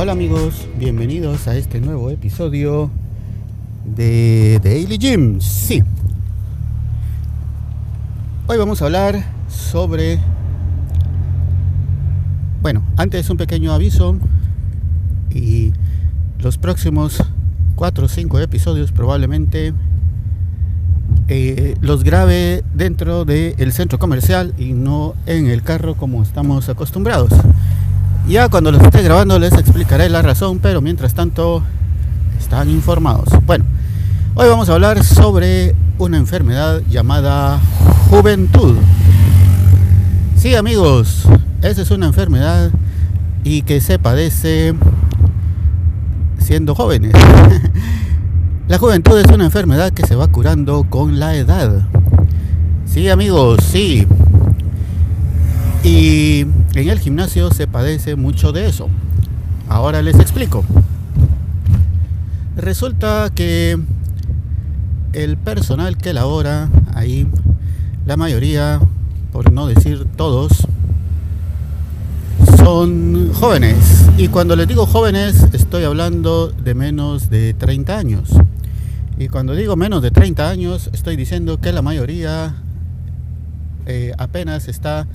Hola amigos, bienvenidos a este nuevo episodio de Daily Gym. Sí. Hoy vamos a hablar sobre... Bueno, antes un pequeño aviso y los próximos 4 o 5 episodios probablemente eh, los grabe dentro del centro comercial y no en el carro como estamos acostumbrados. Ya cuando los esté grabando les explicaré la razón, pero mientras tanto están informados. Bueno, hoy vamos a hablar sobre una enfermedad llamada juventud. Sí amigos, esa es una enfermedad y que se padece siendo jóvenes. La juventud es una enfermedad que se va curando con la edad. Sí, amigos, sí. Y en el gimnasio se padece mucho de eso. Ahora les explico. Resulta que el personal que labora ahí, la mayoría, por no decir todos, son jóvenes. Y cuando les digo jóvenes, estoy hablando de menos de 30 años. Y cuando digo menos de 30 años, estoy diciendo que la mayoría eh, apenas está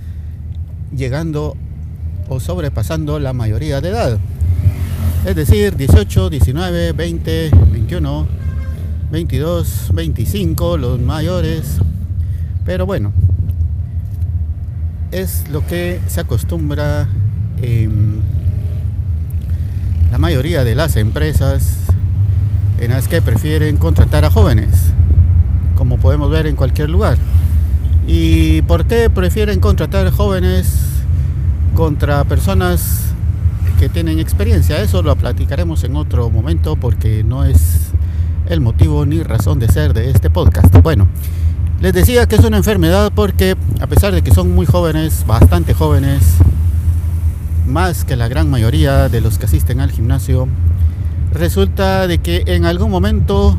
llegando o sobrepasando la mayoría de edad. Es decir, 18, 19, 20, 21, 22, 25, los mayores. Pero bueno, es lo que se acostumbra en la mayoría de las empresas en las que prefieren contratar a jóvenes, como podemos ver en cualquier lugar. ¿Y por qué prefieren contratar jóvenes contra personas que tienen experiencia? Eso lo platicaremos en otro momento porque no es el motivo ni razón de ser de este podcast. Bueno, les decía que es una enfermedad porque a pesar de que son muy jóvenes, bastante jóvenes, más que la gran mayoría de los que asisten al gimnasio, resulta de que en algún momento,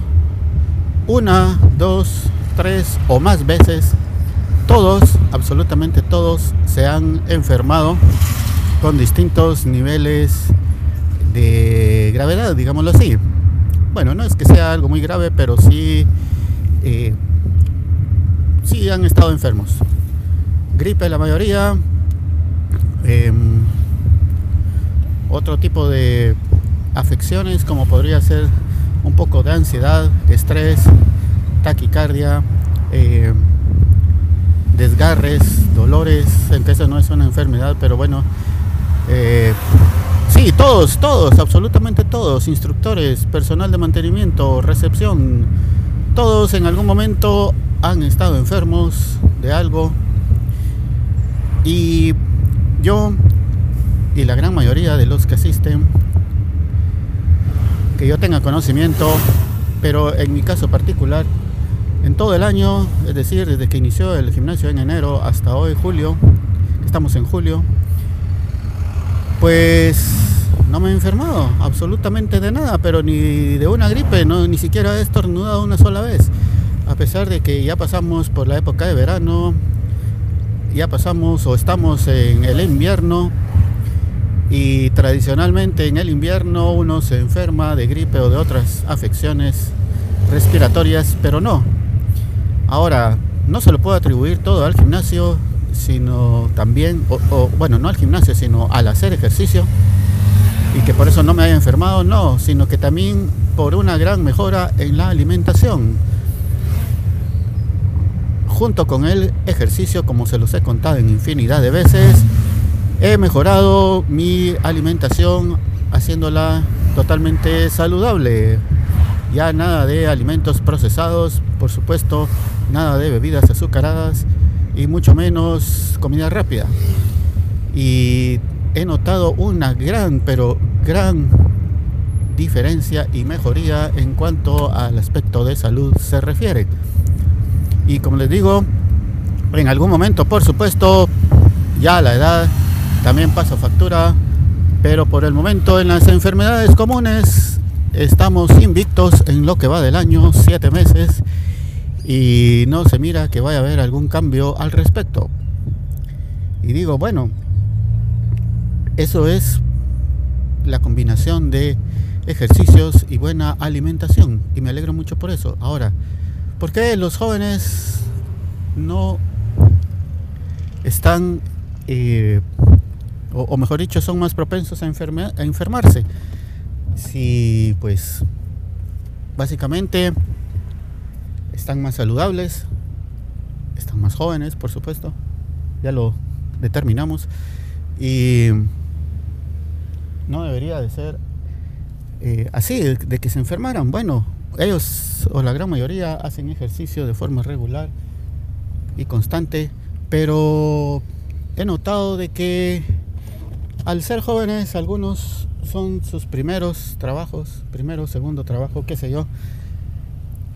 una, dos, tres o más veces, todos, absolutamente todos, se han enfermado con distintos niveles de gravedad, digámoslo así. Bueno, no es que sea algo muy grave, pero sí, eh, sí han estado enfermos. Gripe la mayoría, em, otro tipo de afecciones como podría ser un poco de ansiedad, estrés, taquicardia, eh, desgarres, dolores, en que eso no es una enfermedad, pero bueno, eh, sí, todos, todos, absolutamente todos, instructores, personal de mantenimiento, recepción, todos en algún momento han estado enfermos de algo. Y yo y la gran mayoría de los que asisten que yo tenga conocimiento, pero en mi caso particular, en todo el año, es decir, desde que inició el gimnasio en enero hasta hoy, julio, estamos en julio, pues no me he enfermado absolutamente de nada, pero ni de una gripe, no, ni siquiera he estornudado una sola vez. A pesar de que ya pasamos por la época de verano, ya pasamos o estamos en el invierno, y tradicionalmente en el invierno uno se enferma de gripe o de otras afecciones respiratorias, pero no. Ahora, no se lo puedo atribuir todo al gimnasio, sino también, o, bueno, no al gimnasio, sino al hacer ejercicio, y que por eso no me haya enfermado, no, sino que también por una gran mejora en la alimentación. Junto con el ejercicio, como se los he contado en infinidad de veces, He mejorado mi alimentación haciéndola totalmente saludable. Ya nada de alimentos procesados, por supuesto, nada de bebidas azucaradas y mucho menos comida rápida. Y he notado una gran, pero gran diferencia y mejoría en cuanto al aspecto de salud se refiere. Y como les digo, en algún momento, por supuesto, ya la edad también pasa factura, pero por el momento en las enfermedades comunes estamos invictos en lo que va del año, siete meses, y no se mira que vaya a haber algún cambio al respecto. Y digo, bueno, eso es la combinación de ejercicios y buena alimentación. Y me alegro mucho por eso. Ahora, ¿por qué los jóvenes no están, eh, o, mejor dicho, son más propensos a, a enfermarse? Si pues básicamente están más saludables, están más jóvenes, por supuesto, ya lo determinamos, y no debería de ser eh, así, de, que se enfermaran. Bueno, ellos o la gran mayoría hacen ejercicio de forma regular y constante, pero he notado de que al ser jóvenes algunos son sus primeros trabajos, primero, segundo trabajo, qué sé yo,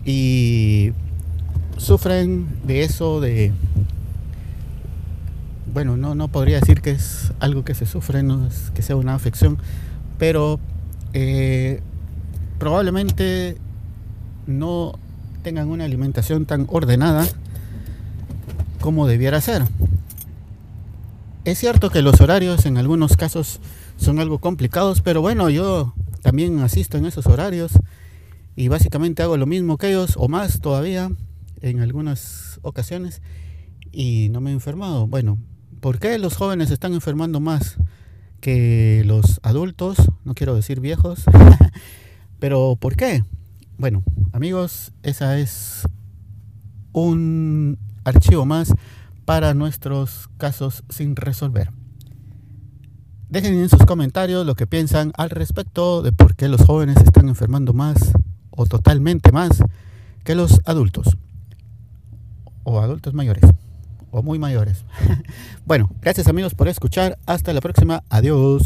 y sufren de eso, de, bueno, no, no podría decir que es algo que se sufre, no es que sea una afección, pero eh, probablemente no tengan una alimentación tan ordenada como debiera ser. Es cierto que los horarios en algunos casos son algo complicados, pero bueno, yo también asisto en esos horarios y básicamente hago lo mismo que ellos o más todavía en algunas ocasiones y no me he enfermado. Bueno, ¿por qué los jóvenes están enfermando más que los adultos? No quiero decir viejos, pero ¿por qué? Bueno, amigos, esa es un archivo más para nuestros casos sin resolver. Dejen en sus comentarios lo que piensan al respecto de por qué los jóvenes están enfermando más o totalmente más que los adultos o adultos mayores o muy mayores. bueno, gracias amigos por escuchar. Hasta la próxima. Adiós.